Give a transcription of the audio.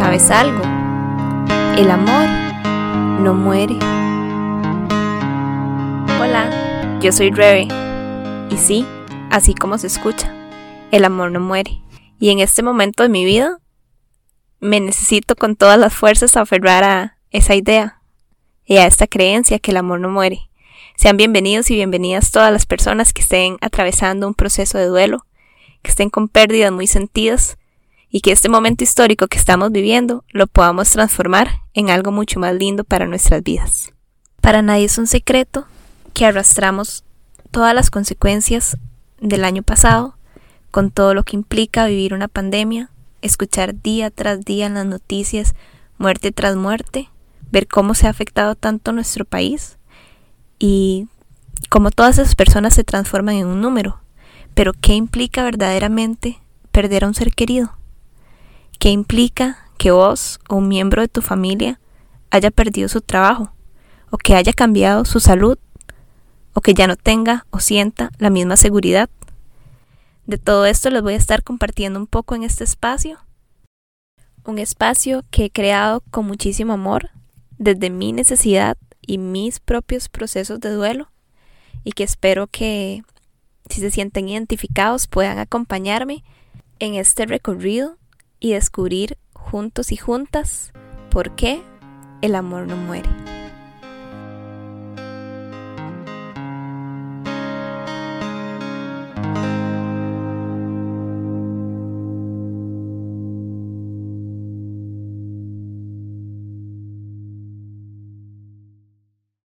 ¿Sabes algo? El amor no muere. Hola, yo soy Rebe. Y sí, así como se escucha, el amor no muere. Y en este momento de mi vida me necesito con todas las fuerzas aferrar a esa idea y a esta creencia que el amor no muere. Sean bienvenidos y bienvenidas todas las personas que estén atravesando un proceso de duelo, que estén con pérdidas muy sentidas y que este momento histórico que estamos viviendo lo podamos transformar en algo mucho más lindo para nuestras vidas. Para nadie es un secreto que arrastramos todas las consecuencias del año pasado, con todo lo que implica vivir una pandemia, escuchar día tras día en las noticias muerte tras muerte, ver cómo se ha afectado tanto nuestro país y cómo todas esas personas se transforman en un número. Pero ¿qué implica verdaderamente perder a un ser querido? ¿Qué implica que vos o un miembro de tu familia haya perdido su trabajo? ¿O que haya cambiado su salud? ¿O que ya no tenga o sienta la misma seguridad? De todo esto les voy a estar compartiendo un poco en este espacio. Un espacio que he creado con muchísimo amor desde mi necesidad y mis propios procesos de duelo y que espero que si se sienten identificados puedan acompañarme en este recorrido y descubrir juntos y juntas por qué el amor no muere.